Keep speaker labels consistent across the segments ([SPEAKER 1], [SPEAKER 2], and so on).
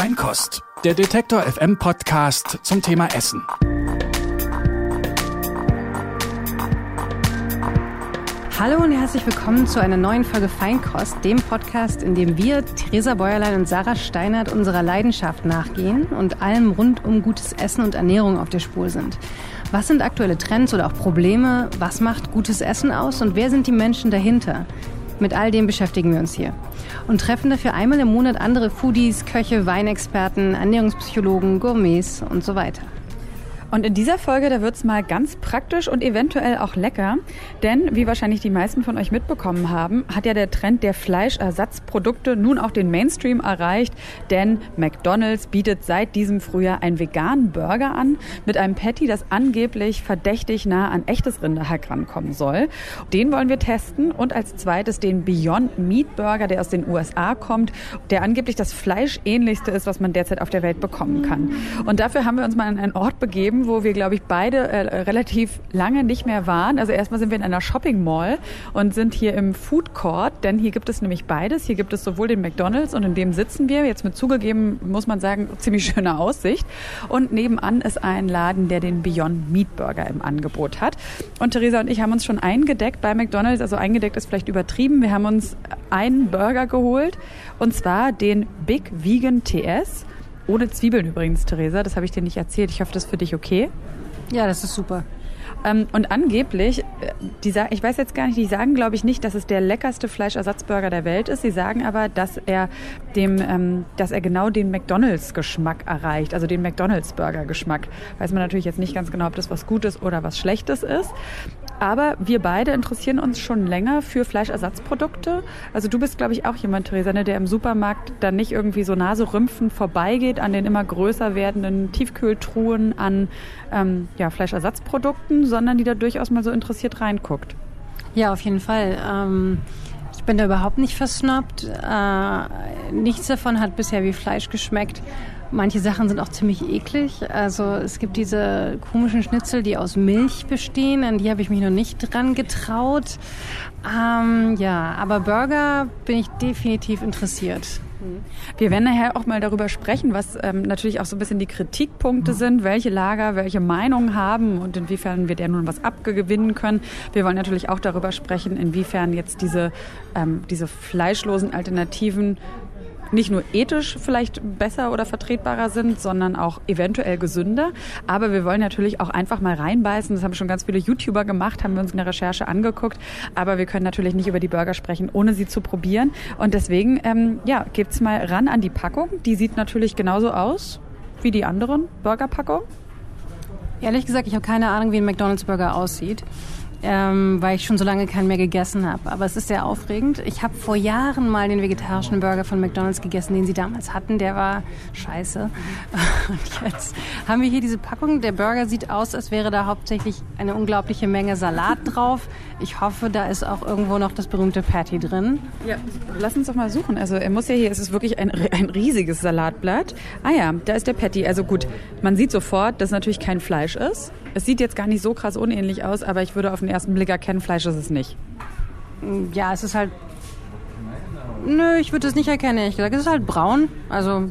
[SPEAKER 1] Feinkost, der Detektor FM Podcast zum Thema Essen.
[SPEAKER 2] Hallo und herzlich willkommen zu einer neuen Folge Feinkost, dem Podcast, in dem wir, Theresa Bäuerlein und Sarah Steinert, unserer Leidenschaft nachgehen und allem rund um gutes Essen und Ernährung auf der Spur sind. Was sind aktuelle Trends oder auch Probleme? Was macht gutes Essen aus und wer sind die Menschen dahinter? Mit all dem beschäftigen wir uns hier und treffen dafür einmal im Monat andere Foodies, Köche, Weinexperten, Ernährungspsychologen, Gourmets und so weiter.
[SPEAKER 3] Und in dieser Folge, da wird's mal ganz praktisch und eventuell auch lecker. Denn, wie wahrscheinlich die meisten von euch mitbekommen haben, hat ja der Trend der Fleischersatzprodukte nun auch den Mainstream erreicht. Denn McDonald's bietet seit diesem Frühjahr einen veganen Burger an mit einem Patty, das angeblich verdächtig nah an echtes Rinderhack rankommen soll. Den wollen wir testen und als zweites den Beyond Meat Burger, der aus den USA kommt, der angeblich das Fleischähnlichste ist, was man derzeit auf der Welt bekommen kann. Und dafür haben wir uns mal an einen Ort begeben, Leben, wo wir, glaube ich, beide äh, relativ lange nicht mehr waren. Also erstmal sind wir in einer Shopping Mall und sind hier im Food Court, denn hier gibt es nämlich beides. Hier gibt es sowohl den McDonald's und in dem sitzen wir. Jetzt mit zugegeben, muss man sagen, ziemlich schöne Aussicht. Und nebenan ist ein Laden, der den Beyond Meat Burger im Angebot hat. Und Theresa und ich haben uns schon eingedeckt bei McDonald's. Also eingedeckt ist vielleicht übertrieben. Wir haben uns einen Burger geholt und zwar den Big Vegan TS. Ohne Zwiebeln übrigens, Theresa. Das habe ich dir nicht erzählt. Ich hoffe, das ist für dich okay.
[SPEAKER 2] Ja, das ist super.
[SPEAKER 3] Ähm, und angeblich, äh, die ich weiß jetzt gar nicht, die sagen, glaube ich, nicht, dass es der leckerste Fleischersatzburger der Welt ist. Sie sagen aber, dass er dem, ähm, dass er genau den McDonalds-Geschmack erreicht, also den McDonalds-Burger-Geschmack. Weiß man natürlich jetzt nicht ganz genau, ob das was Gutes oder was Schlechtes ist. Aber wir beide interessieren uns schon länger für Fleischersatzprodukte. Also du bist, glaube ich, auch jemand, Theresa, ne, der im Supermarkt dann nicht irgendwie so naserümpfend vorbeigeht an den immer größer werdenden Tiefkühltruhen an ähm, ja, Fleischersatzprodukten, sondern die da durchaus mal so interessiert reinguckt.
[SPEAKER 2] Ja, auf jeden Fall. Ähm ich bin da überhaupt nicht versnobbt. Äh, nichts davon hat bisher wie Fleisch geschmeckt. Manche Sachen sind auch ziemlich eklig. Also es gibt diese komischen Schnitzel, die aus Milch bestehen. An die habe ich mich noch nicht dran getraut. Ähm, ja, aber Burger bin ich definitiv interessiert.
[SPEAKER 3] Wir werden nachher auch mal darüber sprechen, was ähm, natürlich auch so ein bisschen die Kritikpunkte sind, welche Lager welche Meinungen haben und inwiefern wir der nun was abgewinnen können. Wir wollen natürlich auch darüber sprechen, inwiefern jetzt diese, ähm, diese fleischlosen Alternativen nicht nur ethisch vielleicht besser oder vertretbarer sind, sondern auch eventuell gesünder. Aber wir wollen natürlich auch einfach mal reinbeißen. Das haben schon ganz viele YouTuber gemacht, haben wir uns in der Recherche angeguckt. Aber wir können natürlich nicht über die Burger sprechen, ohne sie zu probieren. Und deswegen, ähm, ja, gibt's mal ran an die Packung. Die sieht natürlich genauso aus wie die anderen Burgerpackungen.
[SPEAKER 2] Ehrlich gesagt, ich habe keine Ahnung, wie ein McDonald's Burger aussieht ähm, weil ich schon so lange keinen mehr gegessen habe. Aber es ist sehr aufregend. Ich habe vor Jahren mal den vegetarischen Burger von McDonald's gegessen, den sie damals hatten. Der war scheiße. Und jetzt haben wir hier diese Packung. Der Burger sieht aus, als wäre da hauptsächlich eine unglaubliche Menge Salat drauf. Ich hoffe, da ist auch irgendwo noch das berühmte Patty drin.
[SPEAKER 3] Ja, lass uns doch mal suchen. Also er muss ja hier, es ist wirklich ein, ein riesiges Salatblatt. Ah ja, da ist der Patty. Also gut, man sieht sofort, dass natürlich kein Fleisch ist. Es sieht jetzt gar nicht so krass unähnlich aus, aber ich würde auf den ersten Blick erkennen, Fleisch ist es nicht.
[SPEAKER 2] Ja, es ist halt. Nö, ich würde es nicht erkennen, ehrlich gesagt. Es ist halt braun. Also.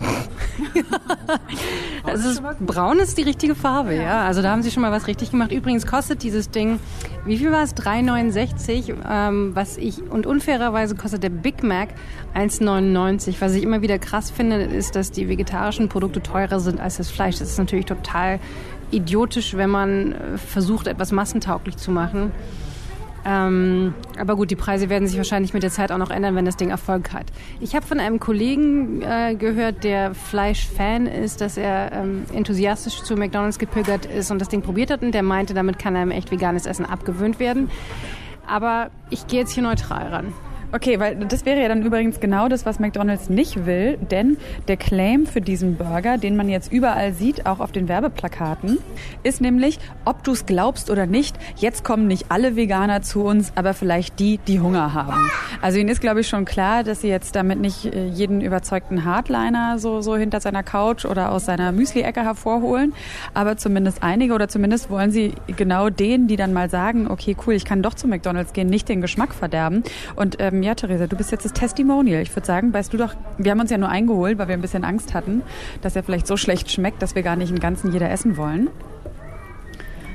[SPEAKER 2] es ist, braun ist die richtige Farbe, ja. Also da haben sie schon mal was richtig gemacht. Übrigens kostet dieses Ding, wie viel war es? 3,69. Ähm, was ich, und unfairerweise kostet der Big Mac 1,99. Was ich immer wieder krass finde, ist, dass die vegetarischen Produkte teurer sind als das Fleisch. Das ist natürlich total idiotisch, wenn man äh, versucht, etwas massentauglich zu machen. Ähm, aber gut, die Preise werden sich wahrscheinlich mit der Zeit auch noch ändern, wenn das Ding Erfolg hat. Ich habe von einem Kollegen äh, gehört, der Fleischfan ist, dass er ähm, enthusiastisch zu McDonald's gepilgert ist und das Ding probiert hat und der meinte, damit kann einem echt veganes Essen abgewöhnt werden. Aber ich gehe jetzt hier neutral ran.
[SPEAKER 3] Okay, weil das wäre ja dann übrigens genau das, was McDonald's nicht will, denn der Claim für diesen Burger, den man jetzt überall sieht, auch auf den Werbeplakaten, ist nämlich, ob du es glaubst oder nicht, jetzt kommen nicht alle Veganer zu uns, aber vielleicht die, die Hunger haben. Also ihnen ist, glaube ich, schon klar, dass sie jetzt damit nicht äh, jeden überzeugten Hardliner so, so hinter seiner Couch oder aus seiner Müsli-Ecke hervorholen, aber zumindest einige oder zumindest wollen sie genau denen, die dann mal sagen, okay, cool, ich kann doch zu McDonald's gehen, nicht den Geschmack verderben und ähm, ähm, ja, Theresa, du bist jetzt das Testimonial. Ich würde sagen, weißt du doch, wir haben uns ja nur eingeholt, weil wir ein bisschen Angst hatten, dass er vielleicht so schlecht schmeckt, dass wir gar nicht einen ganzen jeder essen wollen.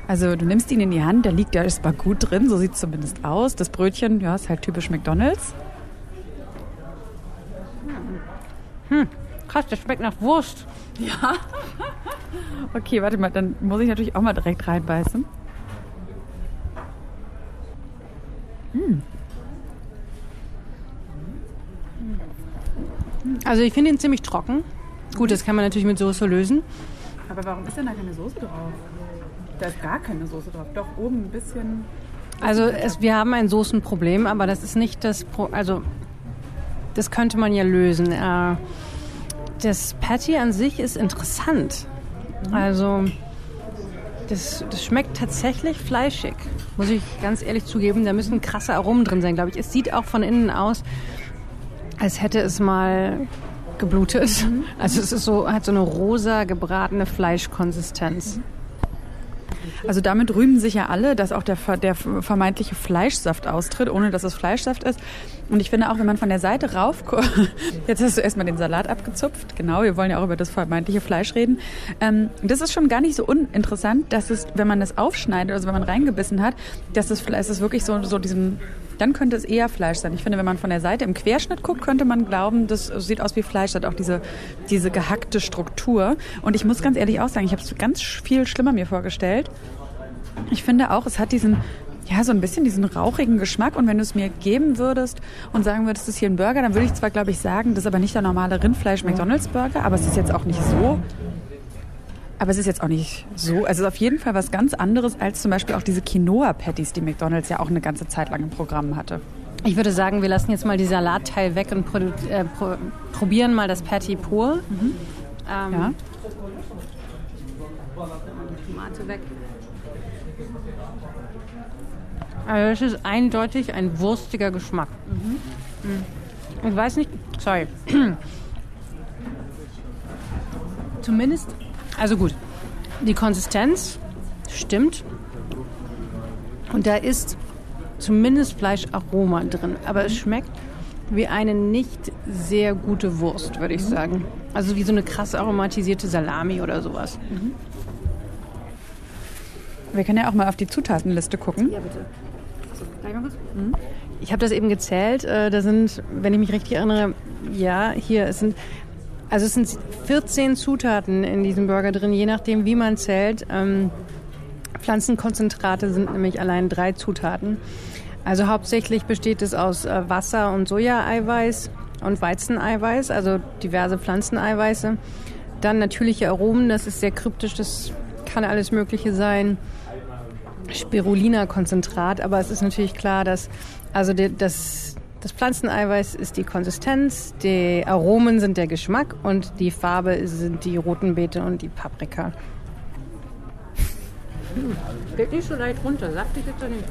[SPEAKER 3] Also du nimmst ihn in die Hand, der liegt, der ist mal gut drin, so sieht es zumindest aus. Das Brötchen, ja, ist halt typisch McDonalds.
[SPEAKER 2] Hm, krass, der schmeckt nach Wurst.
[SPEAKER 3] Ja. okay, warte mal, dann muss ich natürlich auch mal direkt reinbeißen.
[SPEAKER 2] Hm. Also ich finde ihn ziemlich trocken. Gut, das kann man natürlich mit Soße lösen.
[SPEAKER 3] Aber warum ist denn da keine Soße drauf? Da ist gar keine Soße drauf. Doch, oben ein bisschen.
[SPEAKER 2] Also es, wir haben ein Soßenproblem, aber das ist nicht das Pro also das könnte man ja lösen. Äh, das Patty an sich ist interessant. Also das, das schmeckt tatsächlich fleischig, muss ich ganz ehrlich zugeben. Da müssen krasse Aromen drin sein, glaube ich. Es sieht auch von innen aus, als hätte es mal geblutet. Mhm. Also es ist so, hat so eine rosa gebratene Fleischkonsistenz. Mhm.
[SPEAKER 3] Also damit rühmen sich ja alle, dass auch der, der vermeintliche Fleischsaft austritt, ohne dass es Fleischsaft ist. Und ich finde auch, wenn man von der Seite rauf, jetzt hast du erstmal den Salat abgezupft, genau, wir wollen ja auch über das vermeintliche Fleisch reden. Ähm, das ist schon gar nicht so uninteressant, dass es, wenn man es aufschneidet, also wenn man reingebissen hat, dass es, es ist wirklich so, so diesem dann könnte es eher Fleisch sein. Ich finde, wenn man von der Seite im Querschnitt guckt, könnte man glauben, das sieht aus wie Fleisch, hat auch diese, diese gehackte Struktur. Und ich muss ganz ehrlich auch sagen, ich habe es ganz viel schlimmer mir vorgestellt. Ich finde auch, es hat diesen, ja, so ein bisschen diesen rauchigen Geschmack. Und wenn du es mir geben würdest und sagen würdest, das ist hier ein Burger, dann würde ich zwar, glaube ich, sagen, das ist aber nicht der normale Rindfleisch-McDonalds-Burger, aber es ist jetzt auch nicht so aber es ist jetzt auch nicht so. Also es ist auf jeden Fall was ganz anderes als zum Beispiel auch diese Quinoa-Patties, die McDonalds ja auch eine ganze Zeit lang im Programm hatte.
[SPEAKER 2] Ich würde sagen, wir lassen jetzt mal die Salatteil weg und äh, pro probieren mal das Patty pur. Mhm. Ähm, ja. Tomate weg. Also das ist eindeutig ein wurstiger Geschmack. Mhm. Ich weiß nicht, sorry. Zumindest also gut, die Konsistenz stimmt. Und da ist zumindest Fleischaroma drin. Aber es schmeckt wie eine nicht sehr gute Wurst, würde ich sagen. Also wie so eine krass aromatisierte Salami oder sowas. Mhm.
[SPEAKER 3] Wir können ja auch mal auf die Zutatenliste gucken.
[SPEAKER 2] Ja, bitte. Mhm. Ich habe das eben gezählt. Äh, da sind, wenn ich mich richtig erinnere, ja, hier, es sind also es sind 14 Zutaten in diesem Burger drin, je nachdem, wie man zählt. Ähm, Pflanzenkonzentrate sind nämlich allein drei Zutaten. Also hauptsächlich besteht es aus äh, Wasser und Sojaeiweiß und Weizeneiweiß, also diverse Pflanzeneiweiße. Dann natürliche Aromen, das ist sehr kryptisch, das kann alles Mögliche sein. Spirulina-Konzentrat, aber es ist natürlich klar, dass also das das Pflanzeneiweiß ist die Konsistenz, die Aromen sind der Geschmack und die Farbe sind die roten Beete und die Paprika. Hm, geht nicht so leicht runter, saftig ist er nicht.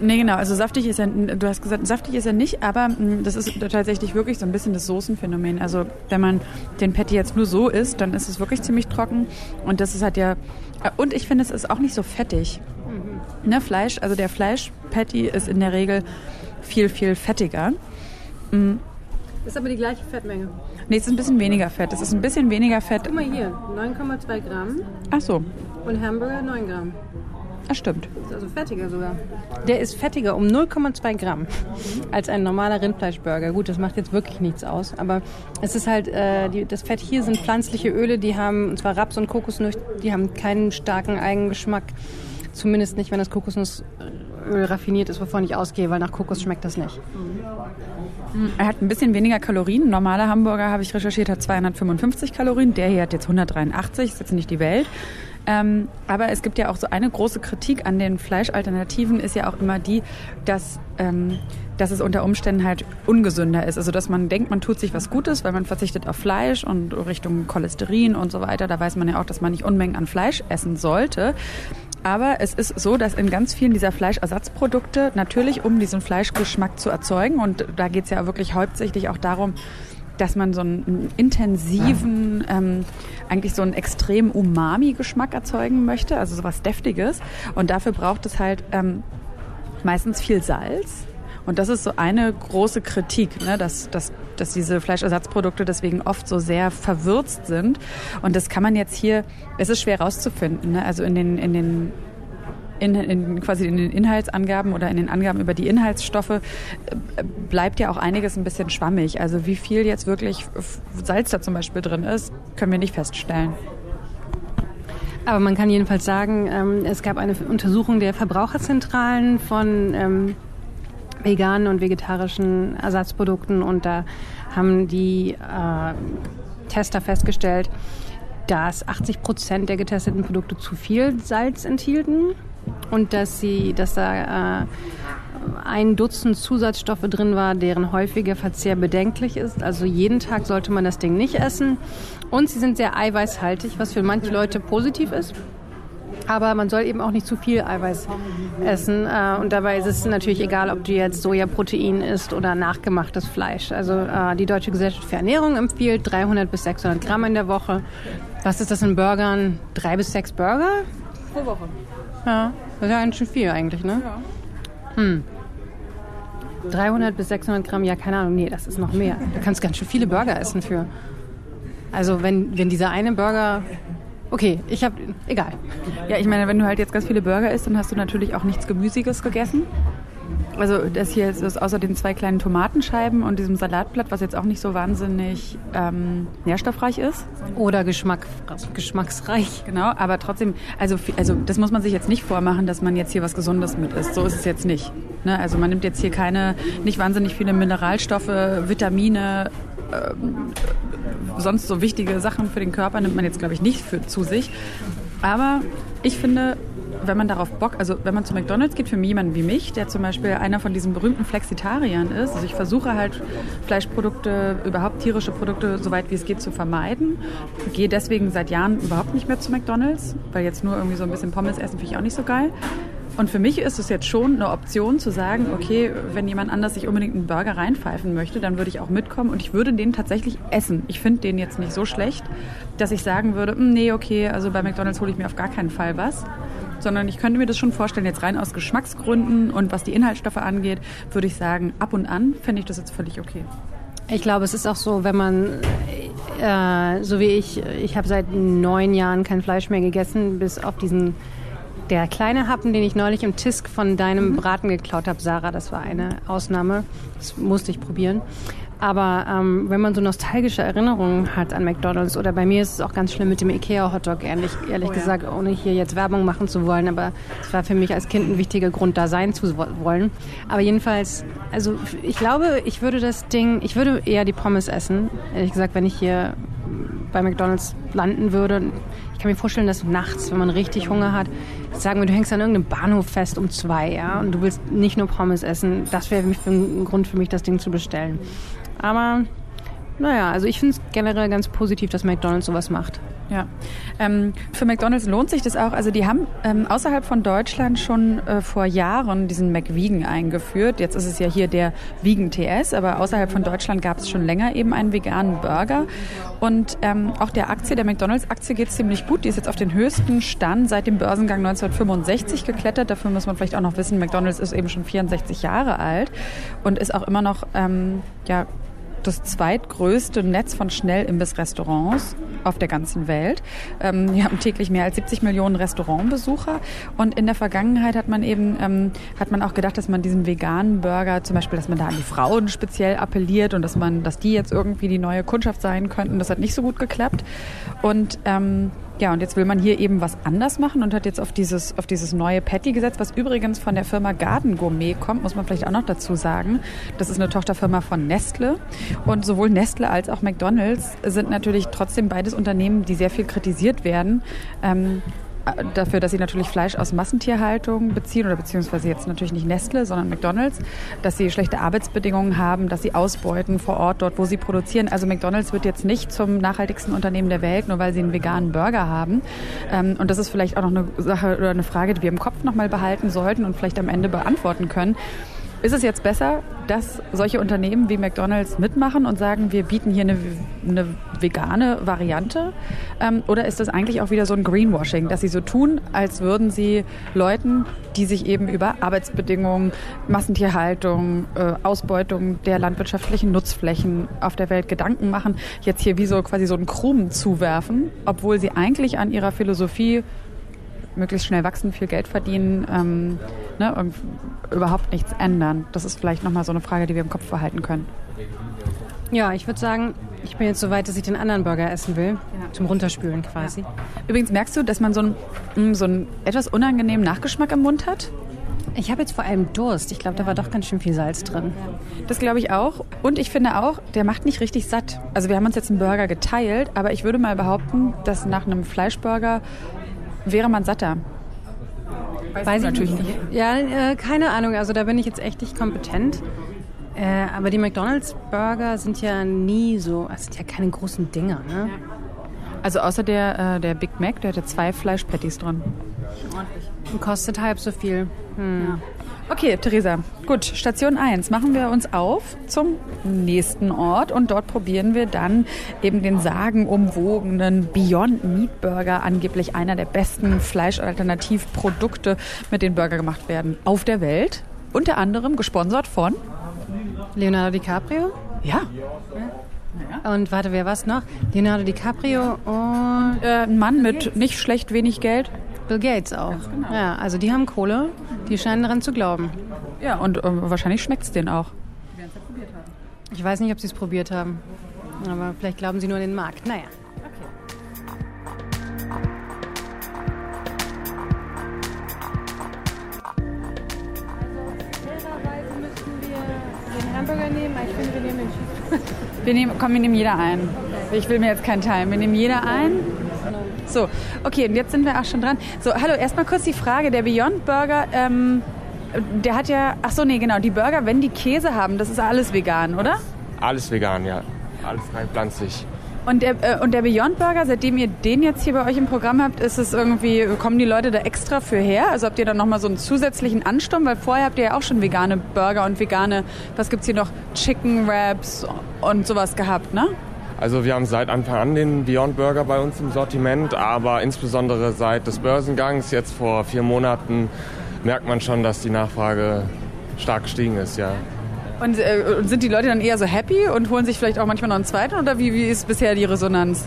[SPEAKER 3] Nee, genau. Also saftig ist er, du hast gesagt, saftig ist er nicht, aber hm, das ist tatsächlich wirklich so ein bisschen das Soßenphänomen. Also wenn man den Patty jetzt nur so isst, dann ist es wirklich ziemlich trocken. Und das ist halt ja, und ich finde, es ist auch nicht so fettig. Mhm. Ne, Fleisch, also der Fleisch-Patty ist in der Regel viel, viel fettiger.
[SPEAKER 2] Mhm. Ist aber die gleiche Fettmenge.
[SPEAKER 3] Nee, es ist ein bisschen weniger Fett. Es ist ein bisschen weniger Fett.
[SPEAKER 2] Guck mal hier, 9,2 Gramm.
[SPEAKER 3] Ach so.
[SPEAKER 2] Und Hamburger 9 Gramm.
[SPEAKER 3] Das stimmt.
[SPEAKER 2] Ist also fettiger sogar. Der ist fettiger um 0,2 Gramm als ein normaler Rindfleischburger. Gut, das macht jetzt wirklich nichts aus. Aber es ist halt, äh, die, das Fett hier sind pflanzliche Öle, die haben, und zwar Raps und Kokosnuss, die haben keinen starken Eigengeschmack. Zumindest nicht, wenn das Kokosnuss Öl raffiniert ist, wovon ich ausgehe, weil nach Kokos schmeckt das nicht.
[SPEAKER 3] Er hat ein bisschen weniger Kalorien. Normaler Hamburger, habe ich recherchiert, hat 255 Kalorien. Der hier hat jetzt 183, ist jetzt nicht die Welt. Ähm, aber es gibt ja auch so eine große Kritik an den Fleischalternativen, ist ja auch immer die, dass, ähm, dass es unter Umständen halt ungesünder ist. Also dass man denkt, man tut sich was Gutes, weil man verzichtet auf Fleisch und Richtung Cholesterin und so weiter. Da weiß man ja auch, dass man nicht Unmengen an Fleisch essen sollte. Aber es ist so, dass in ganz vielen dieser Fleischersatzprodukte natürlich, um diesen Fleischgeschmack zu erzeugen, und da geht es ja wirklich hauptsächlich auch darum, dass man so einen intensiven, ähm, eigentlich so einen extremen Umami-Geschmack erzeugen möchte, also sowas Deftiges. Und dafür braucht es halt ähm, meistens viel Salz Und das ist so eine große Kritik, ne? dass, dass, dass diese Fleischersatzprodukte deswegen oft so sehr verwürzt sind. Und das kann man jetzt hier, es ist schwer rauszufinden. Ne? Also in den, in den in, in, quasi in den Inhaltsangaben oder in den Angaben über die Inhaltsstoffe äh, bleibt ja auch einiges ein bisschen schwammig. Also wie viel jetzt wirklich Salz da zum Beispiel drin ist, können wir nicht feststellen.
[SPEAKER 2] Aber man kann jedenfalls sagen, ähm, es gab eine Untersuchung der Verbraucherzentralen von ähm, veganen und vegetarischen Ersatzprodukten und da haben die äh, Tester festgestellt, dass 80 Prozent der getesteten Produkte zu viel Salz enthielten und dass sie, dass da äh, ein Dutzend Zusatzstoffe drin war, deren häufiger Verzehr bedenklich ist. Also jeden Tag sollte man das Ding nicht essen. Und sie sind sehr eiweißhaltig, was für manche Leute positiv ist. Aber man soll eben auch nicht zu viel Eiweiß essen. Äh, und dabei ist es natürlich egal, ob du jetzt Sojaprotein isst oder nachgemachtes Fleisch. Also äh, die Deutsche Gesellschaft für Ernährung empfiehlt 300 bis 600 Gramm in der Woche. Was ist das in Burgern? Drei bis sechs Burger?
[SPEAKER 3] Pro Woche.
[SPEAKER 2] Ja, das ist ja ganz schön viel eigentlich, ne? Ja. Hm. 300 bis 600 Gramm, ja, keine Ahnung, nee, das ist noch mehr. Du kannst ganz schön viele Burger essen für. Also wenn, wenn dieser eine Burger Okay, ich habe egal.
[SPEAKER 3] Ja, ich meine, wenn du halt jetzt ganz viele Burger isst, dann hast du natürlich auch nichts Gemüsiges gegessen. Also das hier ist außer den zwei kleinen Tomatenscheiben und diesem Salatblatt, was jetzt auch nicht so wahnsinnig ähm, nährstoffreich ist.
[SPEAKER 2] Oder Geschmack, geschmacksreich.
[SPEAKER 3] Genau, aber trotzdem, also, also das muss man sich jetzt nicht vormachen, dass man jetzt hier was Gesundes mit isst. So ist es jetzt nicht. Ne? Also man nimmt jetzt hier keine, nicht wahnsinnig viele Mineralstoffe, Vitamine, ähm, sonst so wichtige Sachen für den Körper nimmt man jetzt, glaube ich, nicht für, zu sich. Aber ich finde, wenn man darauf Bock, also wenn man zu McDonalds geht, für jemanden wie mich, der zum Beispiel einer von diesen berühmten Flexitariern ist, also ich versuche halt Fleischprodukte, überhaupt tierische Produkte, soweit wie es geht, zu vermeiden, gehe deswegen seit Jahren überhaupt nicht mehr zu McDonalds, weil jetzt nur irgendwie so ein bisschen Pommes essen finde ich auch nicht so geil. Und für mich ist es jetzt schon eine Option zu sagen, okay, wenn jemand anders sich unbedingt einen Burger reinpfeifen möchte, dann würde ich auch mitkommen und ich würde den tatsächlich essen. Ich finde den jetzt nicht so schlecht, dass ich sagen würde, hm, nee, okay, also bei McDonald's hole ich mir auf gar keinen Fall was. Sondern ich könnte mir das schon vorstellen, jetzt rein aus Geschmacksgründen und was die Inhaltsstoffe angeht, würde ich sagen, ab und an fände ich das jetzt völlig okay.
[SPEAKER 2] Ich glaube, es ist auch so, wenn man, äh, so wie ich, ich habe seit neun Jahren kein Fleisch mehr gegessen, bis auf diesen der kleine Happen, den ich neulich im Tisk von deinem mhm. Braten geklaut habe, Sarah, das war eine Ausnahme. Das musste ich probieren. Aber ähm, wenn man so nostalgische Erinnerungen hat an McDonalds oder bei mir ist es auch ganz schlimm mit dem Ikea Hotdog, ehrlich, ehrlich oh, gesagt, ja. ohne hier jetzt Werbung machen zu wollen, aber es war für mich als Kind ein wichtiger Grund, da sein zu wollen. Aber jedenfalls, also ich glaube, ich würde das Ding, ich würde eher die Pommes essen, ehrlich gesagt, wenn ich hier bei McDonalds landen würde. Ich kann mir vorstellen, dass nachts, wenn man richtig Hunger hat, sagen wir, du hängst an irgendeinem Bahnhof fest um zwei, ja, und du willst nicht nur Pommes essen, das wäre ein Grund für mich, das Ding zu bestellen. Aber naja, also ich finde es generell ganz positiv, dass McDonald's sowas macht.
[SPEAKER 3] Ja, ähm, für McDonald's lohnt sich das auch. Also die haben ähm, außerhalb von Deutschland schon äh, vor Jahren diesen McVegan eingeführt. Jetzt ist es ja hier der Vegan TS, aber außerhalb von Deutschland gab es schon länger eben einen veganen Burger. Und ähm, auch der Aktie, der McDonald's-Aktie geht ziemlich gut. Die ist jetzt auf den höchsten Stand seit dem Börsengang 1965 geklettert. Dafür muss man vielleicht auch noch wissen, McDonald's ist eben schon 64 Jahre alt und ist auch immer noch ähm, ja, das zweitgrößte Netz von Schnellimbissrestaurants auf der ganzen Welt. Ähm, wir haben täglich mehr als 70 Millionen Restaurantbesucher und in der Vergangenheit hat man eben ähm, hat man auch gedacht, dass man diesen veganen Burger zum Beispiel, dass man da an die Frauen speziell appelliert und dass man, dass die jetzt irgendwie die neue Kundschaft sein könnten. Das hat nicht so gut geklappt und ähm, ja, und jetzt will man hier eben was anders machen und hat jetzt auf dieses, auf dieses neue Patty gesetzt, was übrigens von der Firma Garden Gourmet kommt, muss man vielleicht auch noch dazu sagen. Das ist eine Tochterfirma von Nestle. Und sowohl Nestle als auch McDonalds sind natürlich trotzdem beides Unternehmen, die sehr viel kritisiert werden. Ähm, dafür, dass sie natürlich Fleisch aus Massentierhaltung beziehen oder beziehungsweise jetzt natürlich nicht Nestle, sondern McDonald's, dass sie schlechte Arbeitsbedingungen haben, dass sie ausbeuten vor Ort dort, wo sie produzieren. Also McDonald's wird jetzt nicht zum nachhaltigsten Unternehmen der Welt, nur weil sie einen veganen Burger haben. Ähm, und das ist vielleicht auch noch eine Sache oder eine Frage, die wir im Kopf nochmal behalten sollten und vielleicht am Ende beantworten können. Ist es jetzt besser, dass solche Unternehmen wie McDonald's mitmachen und sagen, wir bieten hier eine, eine vegane Variante? Ähm, oder ist das eigentlich auch wieder so ein Greenwashing, dass sie so tun, als würden sie Leuten, die sich eben über Arbeitsbedingungen, Massentierhaltung, äh, Ausbeutung der landwirtschaftlichen Nutzflächen auf der Welt Gedanken machen, jetzt hier wie so quasi so einen Krumen zuwerfen, obwohl sie eigentlich an ihrer Philosophie möglichst schnell wachsen, viel Geld verdienen, ähm, ne, überhaupt nichts ändern. Das ist vielleicht nochmal so eine Frage, die wir im Kopf behalten können.
[SPEAKER 2] Ja, ich würde sagen, ich bin jetzt so weit, dass ich den anderen Burger essen will. Ja. Zum Runterspülen quasi. Ja.
[SPEAKER 3] Übrigens merkst du, dass man so einen, mm, so einen etwas unangenehmen Nachgeschmack im Mund hat?
[SPEAKER 2] Ich habe jetzt vor allem Durst. Ich glaube, da war doch ganz schön viel Salz drin.
[SPEAKER 3] Das glaube ich auch. Und ich finde auch, der macht nicht richtig satt. Also wir haben uns jetzt einen Burger geteilt, aber ich würde mal behaupten, dass nach einem Fleischburger wäre man satter?
[SPEAKER 2] Weiß, Weiß ich natürlich nicht. Ja, äh, keine Ahnung. Also da bin ich jetzt echt nicht kompetent. Äh, aber die McDonalds-Burger sind ja nie so, es sind ja keine großen Dinger, ne?
[SPEAKER 3] Also außer der, äh, der Big Mac, der hat ja zwei Fleischpatties drin.
[SPEAKER 2] Ordentlich. Und kostet halb so viel. Hm.
[SPEAKER 3] Ja. Okay, Theresa. Gut, Station 1. Machen wir uns auf zum nächsten Ort und dort probieren wir dann eben den sagenumwogenen Beyond Meat Burger, angeblich einer der besten Fleischalternativprodukte, mit denen Burger gemacht werden auf der Welt. Unter anderem gesponsert von
[SPEAKER 2] Leonardo DiCaprio.
[SPEAKER 3] Ja.
[SPEAKER 2] Und warte, wer war noch? Leonardo DiCaprio und
[SPEAKER 3] äh, ein Mann mit nicht schlecht wenig Geld.
[SPEAKER 2] Bill Gates auch. Ja, genau. ja, also die haben Kohle, die scheinen daran zu glauben.
[SPEAKER 3] Ja, und äh, wahrscheinlich schmeckt es denen auch.
[SPEAKER 2] Die werden es ja probiert haben. Ich weiß nicht, ob sie es probiert haben. Aber vielleicht glauben sie nur an den Markt. Naja.
[SPEAKER 3] Wir nehmen komm, wir nehmen jeder einen. Ich will mir jetzt keinen teilen. Wir nehmen jeder einen. So, okay, und jetzt sind wir auch schon dran. So, hallo, erstmal kurz die Frage, der Beyond Burger, ähm, der hat ja, ach so, nee, genau, die Burger, wenn die Käse haben, das ist alles vegan, oder?
[SPEAKER 4] Alles vegan, ja. Alles rein pflanzlich.
[SPEAKER 3] Und der, äh, und der Beyond Burger, seitdem ihr den jetzt hier bei euch im Programm habt, ist es irgendwie, kommen die Leute da extra für her? Also habt ihr da nochmal so einen zusätzlichen Ansturm? Weil vorher habt ihr ja auch schon vegane Burger und vegane, was gibt's hier noch, Chicken Wraps und sowas gehabt, ne?
[SPEAKER 4] Also wir haben seit Anfang an den Beyond Burger bei uns im Sortiment, aber insbesondere seit des Börsengangs, jetzt vor vier Monaten, merkt man schon, dass die Nachfrage stark gestiegen ist, ja.
[SPEAKER 3] Und äh, sind die Leute dann eher so happy und holen sich vielleicht auch manchmal noch einen zweiten oder wie, wie ist bisher die Resonanz?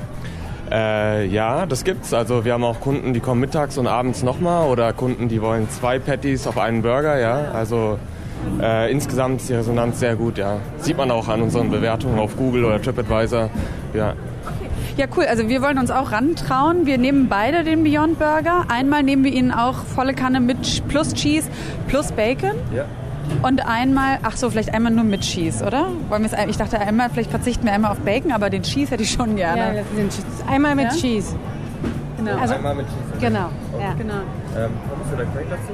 [SPEAKER 4] Äh, ja, das gibt's. Also wir haben auch Kunden, die kommen mittags und abends nochmal oder Kunden, die wollen zwei Patties auf einen Burger, ja. Also äh, insgesamt ist die Resonanz sehr gut, ja. Sieht man auch an unseren Bewertungen auf Google oder TripAdvisor. Ja.
[SPEAKER 3] Ja, cool. Also wir wollen uns auch rantrauen. Wir nehmen beide den Beyond Burger. Einmal nehmen wir ihn auch volle Kanne mit plus Cheese plus Bacon. Ja. Und einmal, ach so, vielleicht einmal nur mit Cheese, oder? Wollen ich dachte einmal, vielleicht verzichten wir einmal auf Bacon, aber den Cheese hätte ich schon gerne. Ja,
[SPEAKER 2] den Cheese. Einmal mit ja? Cheese.
[SPEAKER 4] Genau. Also, einmal mit Cheese.
[SPEAKER 2] Genau. Okay. Ja. genau.
[SPEAKER 4] Ähm, Pommes oder Getränk dazu?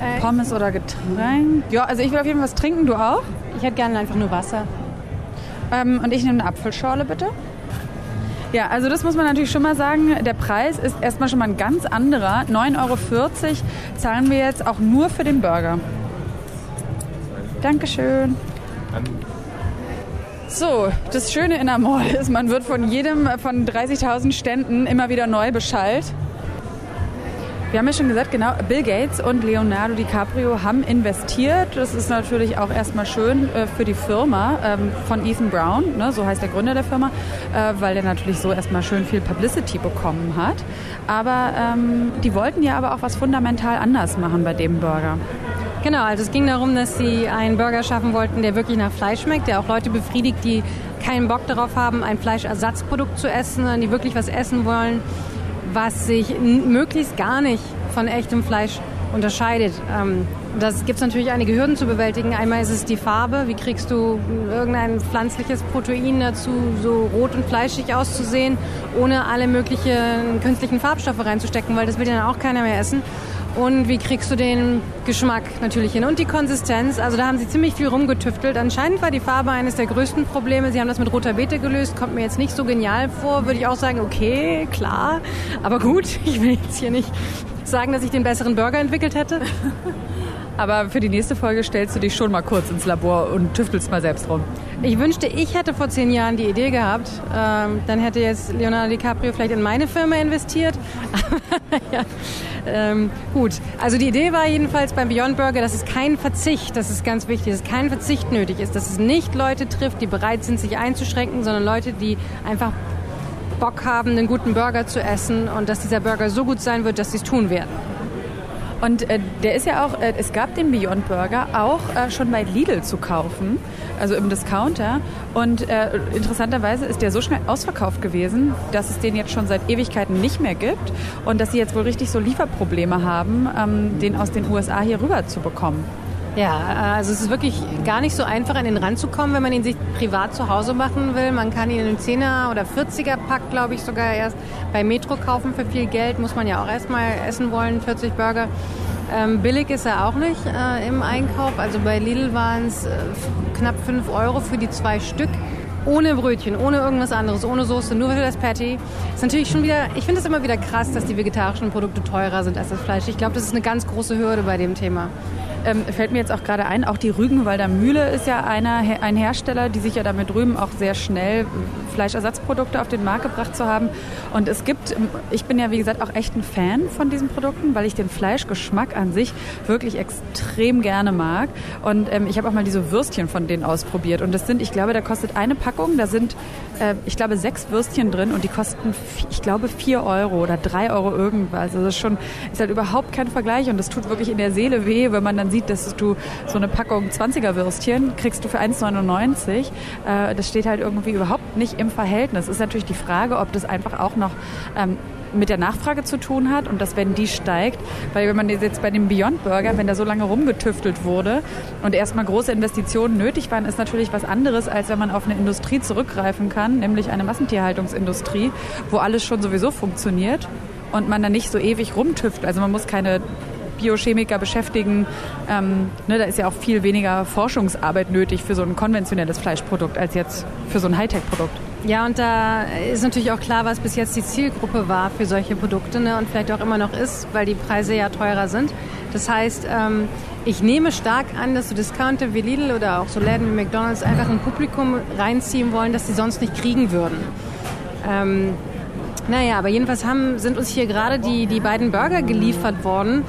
[SPEAKER 3] Äh, Pommes oder Getränk? Ja, also ich will auf jeden Fall was trinken. Du auch?
[SPEAKER 2] Ich hätte gerne einfach nur Wasser.
[SPEAKER 3] Ähm, und ich nehme eine Apfelschorle, bitte. Ja, also das muss man natürlich schon mal sagen. Der Preis ist erstmal schon mal ein ganz anderer. 9,40 Euro zahlen wir jetzt auch nur für den Burger. Dankeschön. So, das Schöne in der Mall ist, man wird von jedem von 30.000 Ständen immer wieder neu beschallt. Wir haben ja schon gesagt, genau, Bill Gates und Leonardo DiCaprio haben investiert. Das ist natürlich auch erstmal schön äh, für die Firma ähm, von Ethan Brown, ne, so heißt der Gründer der Firma, äh, weil der natürlich so erstmal schön viel Publicity bekommen hat. Aber ähm, die wollten ja aber auch was fundamental anders machen bei dem Burger.
[SPEAKER 2] Genau, also es ging darum, dass sie einen Burger schaffen wollten, der wirklich nach Fleisch schmeckt, der auch Leute befriedigt, die keinen Bock darauf haben, ein Fleischersatzprodukt zu essen, sondern die wirklich was essen wollen, was sich möglichst gar nicht von echtem Fleisch unterscheidet. Ähm, das gibt es natürlich einige Hürden zu bewältigen. Einmal ist es die Farbe. Wie kriegst du irgendein pflanzliches Protein dazu, so rot und fleischig auszusehen, ohne alle möglichen künstlichen Farbstoffe reinzustecken, weil das will ja dann auch keiner mehr essen. Und wie kriegst du den Geschmack natürlich hin? Und die Konsistenz. Also da haben sie ziemlich viel rumgetüftelt. Anscheinend war die Farbe eines der größten Probleme. Sie haben das mit roter Beete gelöst. Kommt mir jetzt nicht so genial vor. Würde ich auch sagen, okay, klar. Aber gut, ich will jetzt hier nicht sagen, dass ich den besseren Burger entwickelt hätte.
[SPEAKER 3] Aber für die nächste Folge stellst du dich schon mal kurz ins Labor und tüftelst mal selbst rum.
[SPEAKER 2] Ich wünschte, ich hätte vor zehn Jahren die Idee gehabt. Ähm, dann hätte jetzt Leonardo DiCaprio vielleicht in meine Firma investiert. ja. ähm, gut, also die Idee war jedenfalls beim Beyond Burger, dass es kein Verzicht, das ist ganz wichtig, dass kein Verzicht nötig ist, dass es nicht Leute trifft, die bereit sind, sich einzuschränken, sondern Leute, die einfach Bock haben, einen guten Burger zu essen und dass dieser Burger so gut sein wird, dass sie es tun werden.
[SPEAKER 3] Und äh, der ist ja auch, äh, es gab den Beyond Burger auch äh, schon bei Lidl zu kaufen, also im Discounter. Und äh, interessanterweise ist der so schnell ausverkauft gewesen, dass es den jetzt schon seit Ewigkeiten nicht mehr gibt und dass sie jetzt wohl richtig so Lieferprobleme haben, ähm, den aus den USA hier rüber zu bekommen.
[SPEAKER 2] Ja, also es ist wirklich gar nicht so einfach, an den ranzukommen, wenn man ihn sich privat zu Hause machen will. Man kann ihn in einem 10er oder 40er Pack, glaube ich, sogar erst bei Metro kaufen für viel Geld. Muss man ja auch erstmal essen wollen, 40 Burger. Ähm, billig ist er auch nicht äh, im Einkauf. Also bei Lidl waren es äh, knapp 5 Euro für die zwei Stück. Ohne Brötchen, ohne irgendwas anderes, ohne Soße, nur für das Patty. Ist natürlich schon wieder, ich finde es immer wieder krass, dass die vegetarischen Produkte teurer sind als das Fleisch. Ich glaube, das ist eine ganz große Hürde bei dem Thema
[SPEAKER 3] ähm, fällt mir jetzt auch gerade ein, auch die Rügenwalder Mühle ist ja einer, ein Hersteller, die sich ja damit rühmen, auch sehr schnell Fleischersatzprodukte auf den Markt gebracht zu haben. Und es gibt, ich bin ja wie gesagt auch echt ein Fan von diesen Produkten, weil ich den Fleischgeschmack an sich wirklich extrem gerne mag. Und ähm, ich habe auch mal diese Würstchen von denen ausprobiert. Und das sind, ich glaube, da kostet eine Packung, da sind, äh, ich glaube, sechs Würstchen drin und die kosten, ich glaube, vier Euro oder drei Euro irgendwas. Also das ist schon, ist halt überhaupt kein Vergleich und das tut wirklich in der Seele weh, wenn man dann sieht, dass du so eine Packung 20er Würstchen kriegst du für 1,99. Äh, das steht halt irgendwie überhaupt nicht im Verhältnis. Ist natürlich die Frage, ob das einfach auch noch ähm, mit der Nachfrage zu tun hat und dass wenn die steigt, weil wenn man jetzt bei dem Beyond Burger, wenn da so lange rumgetüftelt wurde und erstmal große Investitionen nötig waren, ist natürlich was anderes, als wenn man auf eine Industrie zurückgreifen kann, nämlich eine Massentierhaltungsindustrie, wo alles schon sowieso funktioniert und man da nicht so ewig rumtüftelt. Also man muss keine Biochemiker beschäftigen. Ähm, ne, da ist ja auch viel weniger Forschungsarbeit nötig für so ein konventionelles Fleischprodukt als jetzt für so ein Hightech-Produkt.
[SPEAKER 2] Ja, und da ist natürlich auch klar, was bis jetzt die Zielgruppe war für solche Produkte ne, und vielleicht auch immer noch ist, weil die Preise ja teurer sind. Das heißt, ähm, ich nehme stark an, dass so Discounter wie Lidl oder auch so Läden wie McDonalds einfach ein Publikum reinziehen wollen, das sie sonst nicht kriegen würden. Ähm, naja, aber jedenfalls haben, sind uns hier gerade die, die beiden Burger geliefert worden,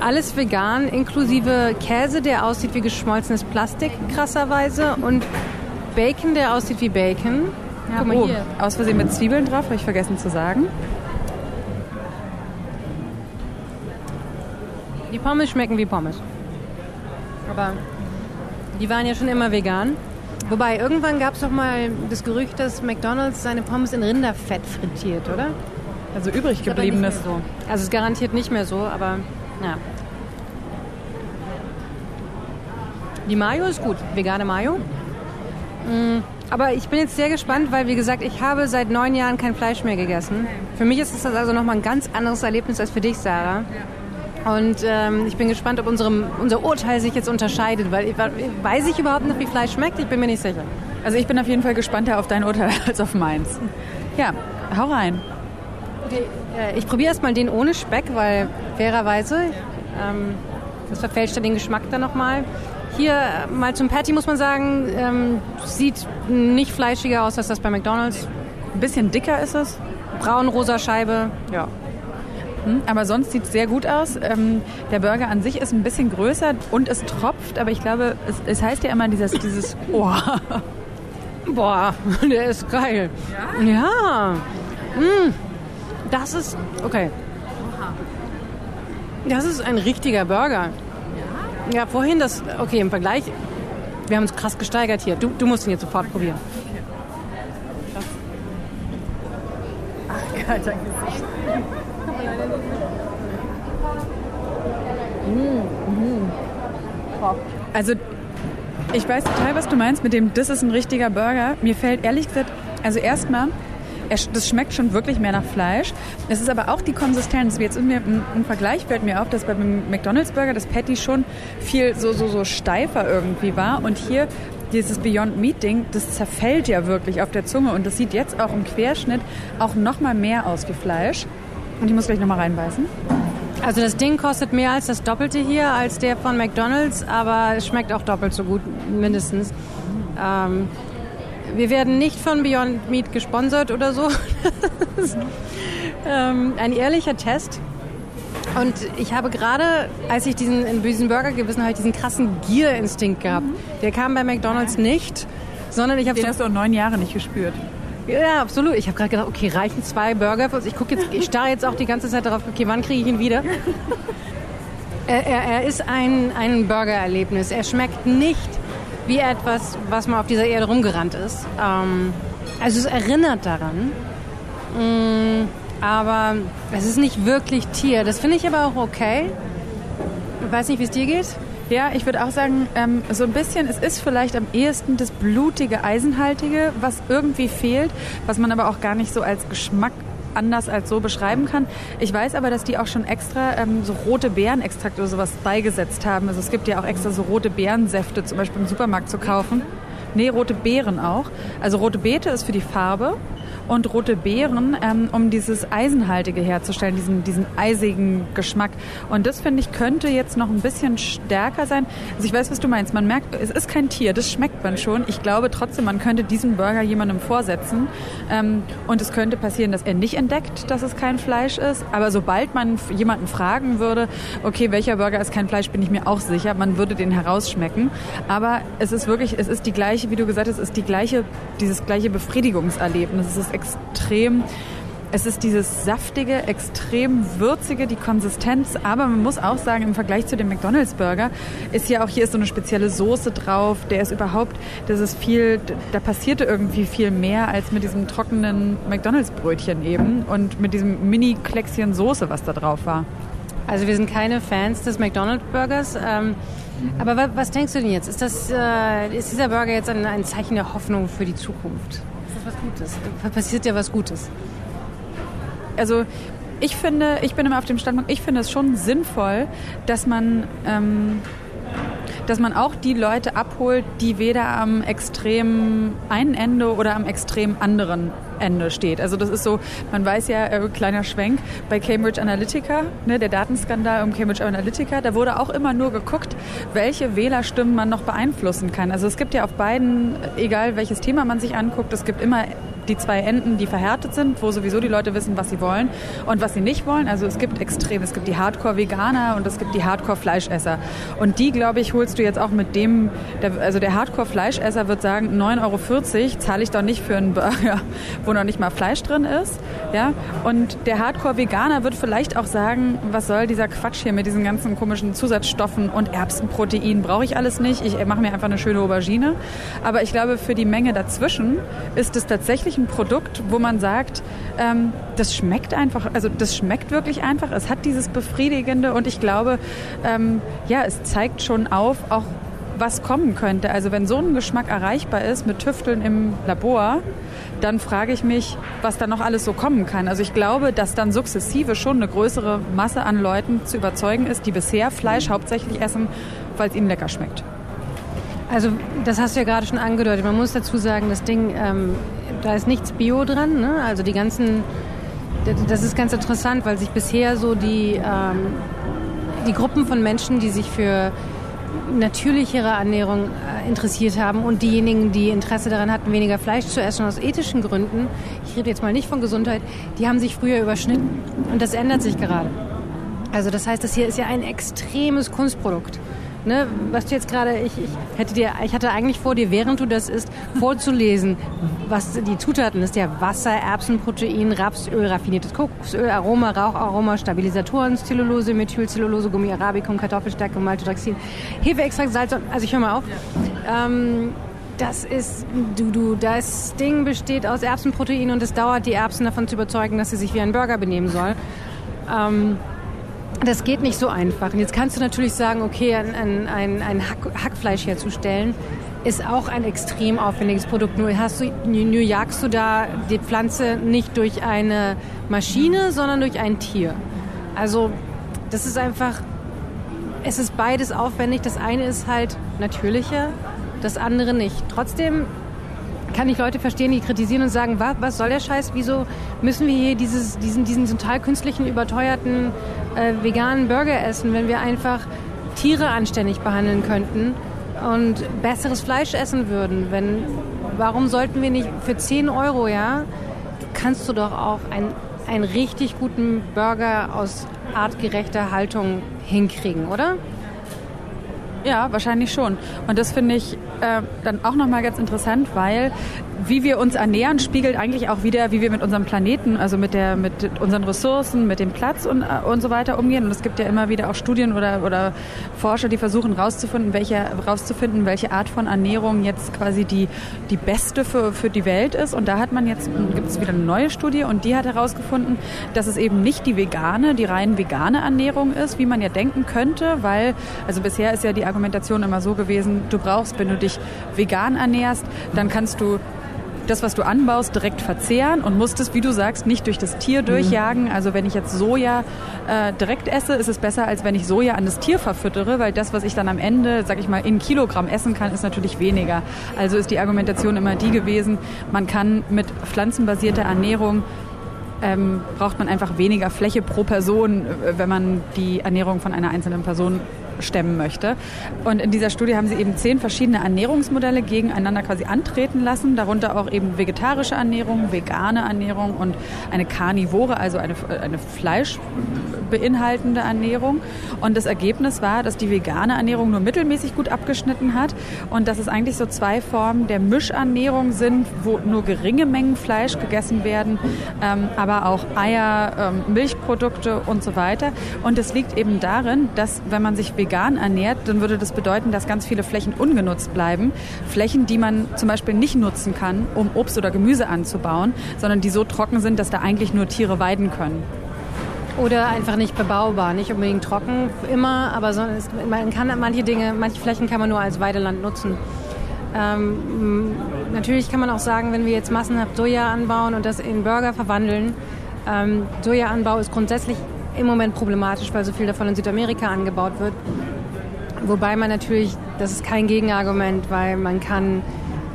[SPEAKER 2] alles vegan, inklusive Käse, der aussieht wie geschmolzenes Plastik, krasserweise. Und Bacon, der aussieht wie Bacon.
[SPEAKER 3] Ja, Guck mal oh, hier. Aus Versehen mit Zwiebeln drauf, habe ich vergessen zu sagen.
[SPEAKER 2] Die Pommes schmecken wie Pommes. Aber die waren ja schon immer vegan. Wobei, irgendwann gab es doch mal das Gerücht, dass McDonalds seine Pommes in Rinderfett frittiert, oder?
[SPEAKER 3] Also übrig gebliebenes.
[SPEAKER 2] So. Also es ist garantiert nicht mehr so, aber ja. Die Mayo ist gut, vegane Mayo. Mm, aber ich bin jetzt sehr gespannt, weil wie gesagt, ich habe seit neun Jahren kein Fleisch mehr gegessen. Für mich ist das also nochmal ein ganz anderes Erlebnis als für dich, Sarah. Und ähm, ich bin gespannt, ob unserem, unser Urteil sich jetzt unterscheidet, weil ich, weiß ich überhaupt noch, wie Fleisch schmeckt? Ich bin mir nicht sicher.
[SPEAKER 3] Also ich bin auf jeden Fall gespannter auf dein Urteil als auf meins. Ja, hau rein.
[SPEAKER 2] Okay, ich probiere erstmal den ohne Speck, weil fairerweise, ähm, das verfälscht ja den Geschmack dann nochmal. Hier äh, mal zum Patty muss man sagen, ähm, sieht nicht fleischiger aus als das bei McDonalds.
[SPEAKER 3] Ein bisschen dicker ist es.
[SPEAKER 2] Braun-rosa Scheibe, ja.
[SPEAKER 3] Hm, aber sonst sieht es sehr gut aus. Ähm, der Burger an sich ist ein bisschen größer und es tropft, aber ich glaube, es, es heißt ja immer dieses, dieses oh.
[SPEAKER 2] Boah, der ist geil. Ja. ja. Mmh. Das ist. Okay. Das ist ein richtiger Burger. Ja? Ja, vorhin das. Okay, im Vergleich. Wir haben uns krass gesteigert hier. Du, du musst ihn jetzt sofort probieren.
[SPEAKER 3] Ach, Gott, dein Gesicht. Also, ich weiß total, was du meinst mit dem, das ist ein richtiger Burger. Mir fällt ehrlich gesagt, also erstmal das schmeckt schon wirklich mehr nach Fleisch. Es ist aber auch die Konsistenz. Jetzt mir, im Vergleich fällt mir auf, dass beim McDonald's Burger das Patty schon viel so, so, so steifer irgendwie war. Und hier dieses Beyond Meat Ding, das zerfällt ja wirklich auf der Zunge. Und das sieht jetzt auch im Querschnitt auch noch mal mehr aus wie Fleisch. Und ich muss gleich noch mal reinbeißen.
[SPEAKER 2] Also das Ding kostet mehr als das Doppelte hier, als der von McDonald's, aber es schmeckt auch doppelt so gut, mindestens. Ähm, wir werden nicht von Beyond Meat gesponsert oder so. ähm, ein ehrlicher Test. Und ich habe gerade, als ich diesen, in diesen Burger gebissen habe, diesen krassen Gierinstinkt gehabt. Der kam bei McDonald's nicht, sondern ich habe...
[SPEAKER 3] Den hast du auch neun Jahre nicht gespürt.
[SPEAKER 2] Ja, absolut. Ich habe gerade gedacht, okay, reichen zwei Burger für uns? Ich gucke jetzt, ich starre jetzt auch die ganze Zeit darauf, okay, wann kriege ich ihn wieder? er, er, er ist ein, ein Burger-Erlebnis. Er schmeckt nicht wie etwas, was mal auf dieser Erde rumgerannt ist. Ähm, also es erinnert daran. Mm, aber es ist nicht wirklich Tier. Das finde ich aber auch okay. Ich weiß nicht, wie es dir geht.
[SPEAKER 3] Ja, ich würde auch sagen, ähm, so ein bisschen, es ist vielleicht am ehesten das blutige, eisenhaltige, was irgendwie fehlt, was man aber auch gar nicht so als Geschmack anders als so beschreiben kann. Ich weiß aber, dass die auch schon extra ähm, so rote Beerenextrakte oder sowas beigesetzt haben. Also es gibt ja auch extra so rote Beerensäfte zum Beispiel im Supermarkt zu kaufen. Nee, rote Beeren auch. Also rote Beete ist für die Farbe und rote Beeren, ähm, um dieses Eisenhaltige herzustellen, diesen, diesen eisigen Geschmack. Und das finde ich könnte jetzt noch ein bisschen stärker sein. Also ich weiß, was du meinst. Man merkt, es ist kein Tier, das schmeckt man schon. Ich glaube trotzdem, man könnte diesen Burger jemandem vorsetzen. Ähm, und es könnte passieren, dass er nicht entdeckt, dass es kein Fleisch ist. Aber sobald man jemanden fragen würde, okay, welcher Burger ist kein Fleisch, bin ich mir auch sicher, man würde den herausschmecken. Aber es ist wirklich, es ist die gleiche, wie du gesagt hast, ist die gleiche, dieses gleiche Befriedigungserlebnis. Es ist extrem es ist dieses saftige, extrem würzige, die Konsistenz. Aber man muss auch sagen, im Vergleich zu dem McDonald's Burger ist ja auch hier ist so eine spezielle Soße drauf. Der ist überhaupt, das ist viel, da passierte irgendwie viel mehr als mit diesem trockenen McDonald's Brötchen eben und mit diesem Mini-Kleckschen Soße, was da drauf war.
[SPEAKER 2] Also wir sind keine Fans des McDonald's Burgers. Ähm, aber was, was, denkst du denn jetzt? Ist, das, äh, ist dieser Burger jetzt ein, ein Zeichen der Hoffnung für die Zukunft? was Gutes. Passiert ja was Gutes.
[SPEAKER 3] Also ich finde, ich bin immer auf dem Standpunkt, ich finde es schon sinnvoll, dass man, ähm, dass man auch die Leute abholt, die weder am extrem einen Ende oder am extrem anderen Ende steht. Also das ist so, man weiß ja, äh, kleiner Schwenk, bei Cambridge Analytica, ne, der Datenskandal um Cambridge Analytica, da wurde auch immer nur geguckt, welche Wählerstimmen man noch beeinflussen kann. Also es gibt ja auf beiden, egal welches Thema man sich anguckt, es gibt immer die zwei Enden, die verhärtet sind, wo sowieso die Leute wissen, was sie wollen und was sie nicht wollen. Also es gibt extrem, es gibt die Hardcore-Veganer und es gibt die Hardcore-Fleischesser. Und die, glaube ich, holst du jetzt auch mit dem, der, also der Hardcore-Fleischesser wird sagen, 9,40 Euro zahle ich doch nicht für einen Burger, wo noch nicht mal Fleisch drin ist. Ja? Und der Hardcore-Veganer wird vielleicht auch sagen, was soll dieser Quatsch hier mit diesen ganzen komischen Zusatzstoffen und Erbsenprotein? Brauche ich alles nicht. Ich mache mir einfach eine schöne Aubergine. Aber ich glaube, für die Menge dazwischen ist es tatsächlich ein Produkt, wo man sagt, ähm, das schmeckt einfach, also das schmeckt wirklich einfach. Es hat dieses Befriedigende und ich glaube, ähm, ja, es zeigt schon auf, auch was kommen könnte. Also wenn so ein Geschmack erreichbar ist mit Tüfteln im Labor, dann frage ich mich, was da noch alles so kommen kann. Also ich glaube, dass dann sukzessive schon eine größere Masse an Leuten zu überzeugen ist, die bisher Fleisch hauptsächlich essen, weil es ihnen lecker schmeckt.
[SPEAKER 2] Also das hast du ja gerade schon angedeutet. Man muss dazu sagen, das Ding, ähm, da ist nichts Bio dran. Ne? Also die ganzen, das ist ganz interessant, weil sich bisher so die, ähm, die Gruppen von Menschen, die sich für natürlichere Ernährung äh, interessiert haben und diejenigen, die Interesse daran hatten, weniger Fleisch zu essen aus ethischen Gründen, ich rede jetzt mal nicht von Gesundheit, die haben sich früher überschnitten. Und das ändert sich gerade. Also das heißt, das hier ist ja ein extremes Kunstprodukt. Ne, was du jetzt gerade, ich, ich, hätte dir, ich hatte eigentlich vor dir, während du das isst, vorzulesen, was die Zutaten ist. Ja, Wasser, Erbsenprotein, Rapsöl, raffiniertes Kokosöl, Aroma, Raucharoma, Stabilisatoren, Zellulose, Methylcellulose, Gummi Arabicum, Kartoffelstärke, Maltodextrin, Hefeextrakt, Salz. Also ich höre mal auf. Ja. Ähm, das ist, du, du, das Ding besteht aus Erbsenprotein und es dauert die Erbsen davon zu überzeugen, dass sie sich wie ein Burger benehmen soll. Ähm, das geht nicht so einfach. Und jetzt kannst du natürlich sagen, okay, ein, ein, ein Hack, Hackfleisch herzustellen ist auch ein extrem aufwendiges Produkt. Nur, hast du, nur jagst du da die Pflanze nicht durch eine Maschine, sondern durch ein Tier. Also das ist einfach, es ist beides aufwendig. Das eine ist halt natürlicher, das andere nicht. Trotzdem kann ich Leute verstehen, die kritisieren und sagen, was, was soll der Scheiß? Wieso müssen wir hier dieses, diesen, diesen total künstlichen, überteuerten äh, veganen Burger essen, wenn wir einfach Tiere anständig behandeln könnten und besseres Fleisch essen würden? Wenn, warum sollten wir nicht für 10 Euro, ja, kannst du doch auch einen, einen richtig guten Burger aus artgerechter Haltung hinkriegen, oder?
[SPEAKER 3] Ja, wahrscheinlich schon. Und das finde ich äh, dann auch nochmal ganz interessant, weil wie wir uns ernähren, spiegelt eigentlich auch wieder, wie wir mit unserem Planeten, also mit, der, mit unseren Ressourcen, mit dem Platz und, äh, und so weiter umgehen. Und es gibt ja immer wieder auch Studien oder, oder Forscher, die versuchen rauszufinden, welche, rauszufinden, welche Art von Ernährung jetzt quasi die, die beste für, für die Welt ist. Und da hat man jetzt, gibt es wieder eine neue Studie und die hat herausgefunden, dass es eben nicht die vegane, die rein vegane Ernährung ist, wie man ja denken könnte, weil, also bisher ist ja die Argumentation immer so gewesen, du brauchst, wenn du dich vegan ernährst, dann kannst du das, was du anbaust, direkt verzehren und musst es, wie du sagst, nicht durch das Tier durchjagen. Mhm. Also wenn ich jetzt Soja äh, direkt esse, ist es besser, als wenn ich Soja an das Tier verfüttere, weil das, was ich dann am Ende, sag ich mal, in Kilogramm essen kann, ist natürlich weniger. Also ist die Argumentation immer die gewesen, man kann mit pflanzenbasierter Ernährung ähm, braucht man einfach weniger Fläche pro Person, äh, wenn man die Ernährung von einer einzelnen Person stemmen möchte. Und in dieser Studie haben sie eben zehn verschiedene Ernährungsmodelle gegeneinander quasi antreten lassen, darunter auch eben vegetarische Ernährung, vegane Ernährung und eine karnivore, also eine, eine Fleisch beinhaltende Ernährung. Und das Ergebnis war, dass die vegane Ernährung nur mittelmäßig gut abgeschnitten hat und dass es eigentlich so zwei Formen der Mischernährung sind, wo nur geringe Mengen Fleisch gegessen werden, ähm, aber auch Eier, ähm, Milchprodukte und so weiter. Und es liegt eben darin, dass wenn man sich vegan ernährt, dann würde das bedeuten, dass ganz viele Flächen ungenutzt bleiben. Flächen, die man zum Beispiel nicht nutzen kann, um Obst oder Gemüse anzubauen, sondern die so trocken sind, dass da eigentlich nur Tiere weiden können.
[SPEAKER 2] Oder einfach nicht bebaubar, nicht unbedingt trocken immer, aber so, man kann manche Dinge, manche Flächen kann man nur als Weideland nutzen. Ähm, natürlich kann man auch sagen, wenn wir jetzt massenhaft Soja anbauen und das in Burger verwandeln, ähm, Sojaanbau ist grundsätzlich im Moment problematisch, weil so viel davon in Südamerika angebaut wird. Wobei man natürlich, das ist kein Gegenargument, weil man kann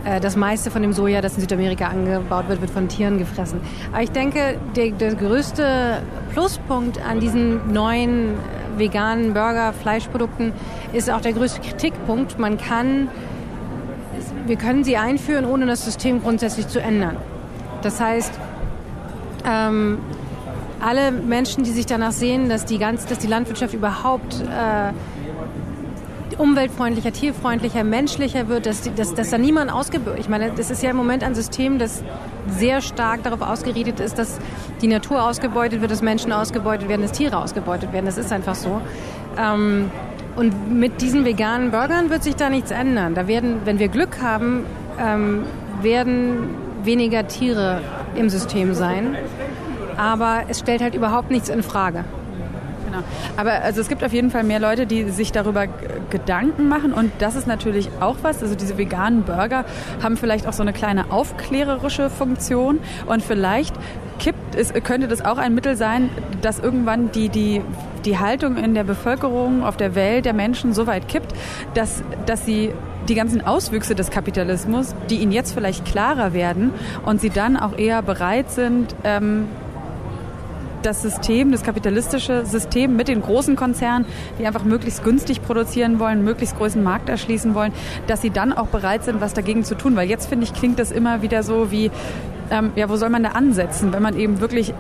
[SPEAKER 2] äh, das meiste von dem Soja, das in Südamerika angebaut wird, wird von Tieren gefressen. Aber ich denke, der, der größte Pluspunkt an diesen neuen veganen Burger, Fleischprodukten ist auch der größte Kritikpunkt. Man kann, wir können sie einführen, ohne das System grundsätzlich zu ändern. Das heißt, ähm, alle Menschen, die sich danach sehen, dass die, ganz, dass die Landwirtschaft überhaupt äh, umweltfreundlicher, tierfreundlicher, menschlicher wird, dass, dass, dass da niemand ausgebürgt. Ich meine, das ist ja im Moment ein System, das sehr stark darauf ausgerichtet ist, dass die Natur ausgebeutet wird, dass Menschen ausgebeutet werden, dass Tiere ausgebeutet werden. Das ist einfach so. Ähm, und mit diesen veganen Burgern wird sich da nichts ändern. Da werden, wenn wir Glück haben, ähm, werden weniger Tiere im System sein. Aber es stellt halt überhaupt nichts in Frage.
[SPEAKER 3] Genau. Aber also es gibt auf jeden Fall mehr Leute, die sich darüber Gedanken machen und das ist natürlich auch was. Also diese veganen Burger haben vielleicht auch so eine kleine aufklärerische Funktion und vielleicht kippt, es könnte das auch ein Mittel sein, dass irgendwann die, die, die Haltung in der Bevölkerung, auf der Welt der Menschen so weit kippt, dass, dass sie die ganzen Auswüchse des Kapitalismus, die ihnen jetzt vielleicht klarer werden und sie dann auch eher bereit sind, ähm, das System, das kapitalistische System mit den großen Konzernen, die einfach möglichst günstig produzieren wollen, möglichst großen Markt erschließen wollen, dass sie dann auch bereit sind, was dagegen zu tun. Weil jetzt, finde ich, klingt das immer wieder so wie, ähm, ja, wo soll man da ansetzen, wenn man eben wirklich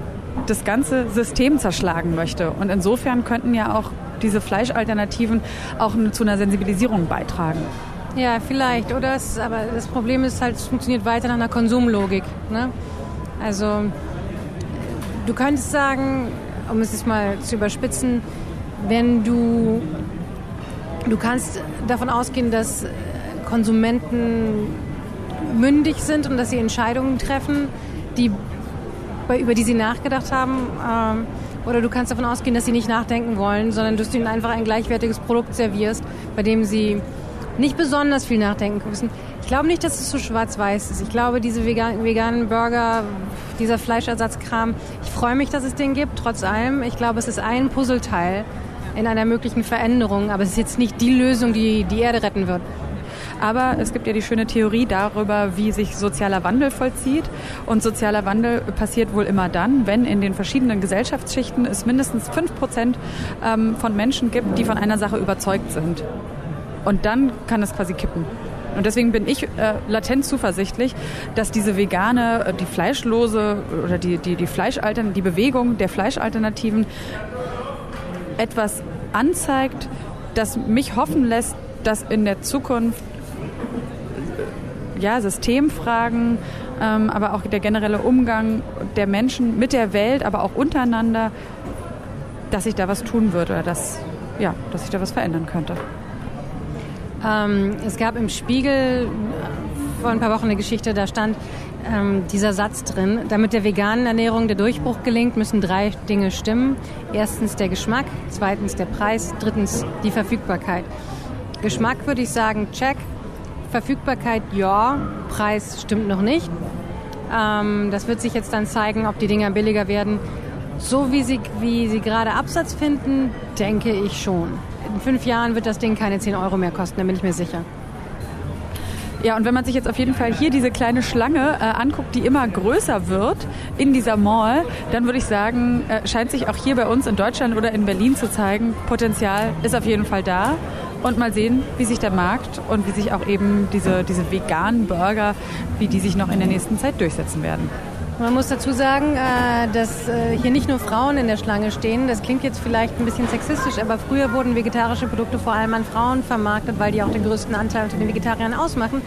[SPEAKER 3] das ganze System zerschlagen möchte. Und insofern könnten ja auch diese Fleischalternativen auch zu einer Sensibilisierung beitragen.
[SPEAKER 2] Ja, vielleicht. Oder aber das Problem ist halt, es funktioniert weiter nach einer Konsumlogik. Ne? Also Du könntest sagen, um es jetzt mal zu überspitzen, wenn du, du kannst davon ausgehen, dass Konsumenten mündig sind und dass sie Entscheidungen treffen, die, über die sie nachgedacht haben. Ähm, oder du kannst davon ausgehen, dass sie nicht nachdenken wollen, sondern dass du ihnen einfach ein gleichwertiges Produkt servierst, bei dem sie nicht besonders viel nachdenken müssen. Ich glaube nicht, dass es so schwarz-weiß ist. Ich glaube, diese vegan, veganen Burger, dieser Fleischersatzkram, ich freue mich, dass es den gibt, trotz allem. Ich glaube, es ist ein Puzzleteil in einer möglichen Veränderung, aber es ist jetzt nicht die Lösung, die die Erde retten wird.
[SPEAKER 3] Aber es gibt ja die schöne Theorie darüber, wie sich sozialer Wandel vollzieht. Und sozialer Wandel passiert wohl immer dann, wenn in den verschiedenen Gesellschaftsschichten es mindestens fünf Prozent ähm, von Menschen gibt, die von einer Sache überzeugt sind. Und dann kann es quasi kippen. Und deswegen bin ich äh, latent zuversichtlich, dass diese vegane, äh, die fleischlose oder die, die, die Fleischaltern, die Bewegung der Fleischalternativen etwas anzeigt, das mich hoffen lässt, dass in der Zukunft ja, Systemfragen, ähm, aber auch der generelle Umgang der Menschen mit der Welt, aber auch untereinander, dass sich da was tun wird oder dass, ja, dass sich da was verändern könnte.
[SPEAKER 2] Ähm, es gab im Spiegel vor ein paar Wochen eine Geschichte, da stand ähm, dieser Satz drin, damit der veganen Ernährung der Durchbruch gelingt, müssen drei Dinge stimmen. Erstens der Geschmack, zweitens der Preis, drittens die Verfügbarkeit. Geschmack würde ich sagen, check. Verfügbarkeit, ja. Preis stimmt noch nicht. Ähm, das wird sich jetzt dann zeigen, ob die Dinger billiger werden. So wie sie, wie sie gerade Absatz finden, denke ich schon. In fünf Jahren wird das Ding keine 10 Euro mehr kosten, da bin ich mir sicher.
[SPEAKER 3] Ja, und wenn man sich jetzt auf jeden Fall hier diese kleine Schlange äh, anguckt, die immer größer wird in dieser Mall, dann würde ich sagen, äh, scheint sich auch hier bei uns in Deutschland oder in Berlin zu zeigen, Potenzial ist auf jeden Fall da. Und mal sehen, wie sich der Markt und wie sich auch eben diese, diese veganen Burger, wie die sich noch in der nächsten Zeit durchsetzen werden.
[SPEAKER 2] Man muss dazu sagen, äh, dass äh, hier nicht nur Frauen in der Schlange stehen. Das klingt jetzt vielleicht ein bisschen sexistisch, aber früher wurden vegetarische Produkte vor allem an Frauen vermarktet, weil die auch den größten Anteil unter den Vegetariern ausmachen.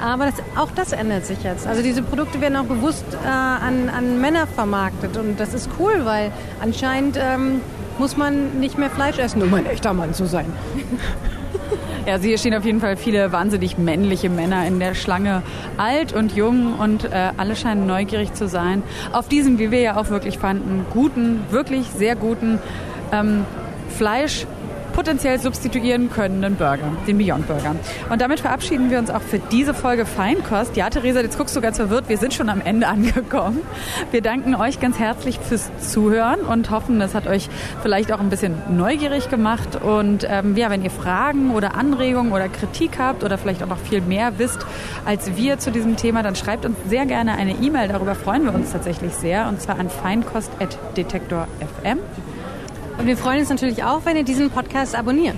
[SPEAKER 2] Aber das, auch das ändert sich jetzt. Also diese Produkte werden auch bewusst äh, an, an Männer vermarktet und das ist cool, weil anscheinend ähm, muss man nicht mehr Fleisch essen, um ein echter Mann zu sein.
[SPEAKER 3] Ja, also hier stehen auf jeden Fall viele wahnsinnig männliche Männer in der Schlange, alt und jung und äh, alle scheinen neugierig zu sein. Auf diesem, wie wir ja auch wirklich fanden, guten, wirklich sehr guten ähm, Fleisch potenziell substituieren könnenden Burger, den Beyond Burger. Und damit verabschieden wir uns auch für diese Folge Feinkost. Ja, Theresa, jetzt guckst du ganz verwirrt. Wir sind schon am Ende angekommen. Wir danken euch ganz herzlich fürs Zuhören und hoffen, das hat euch vielleicht auch ein bisschen neugierig gemacht. Und ähm, ja, wenn ihr Fragen oder Anregungen oder Kritik habt oder vielleicht auch noch viel mehr wisst als wir zu diesem Thema, dann schreibt uns sehr gerne eine E-Mail. Darüber freuen wir uns tatsächlich sehr. Und zwar an feinkost.detektor.fm.
[SPEAKER 2] Und wir freuen uns natürlich auch, wenn ihr diesen Podcast abonniert.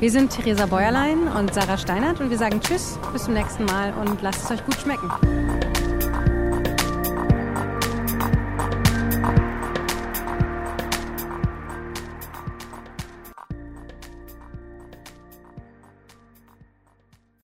[SPEAKER 2] Wir sind Theresa Bäuerlein und Sarah Steinert und wir sagen Tschüss, bis zum nächsten Mal und lasst es euch gut schmecken.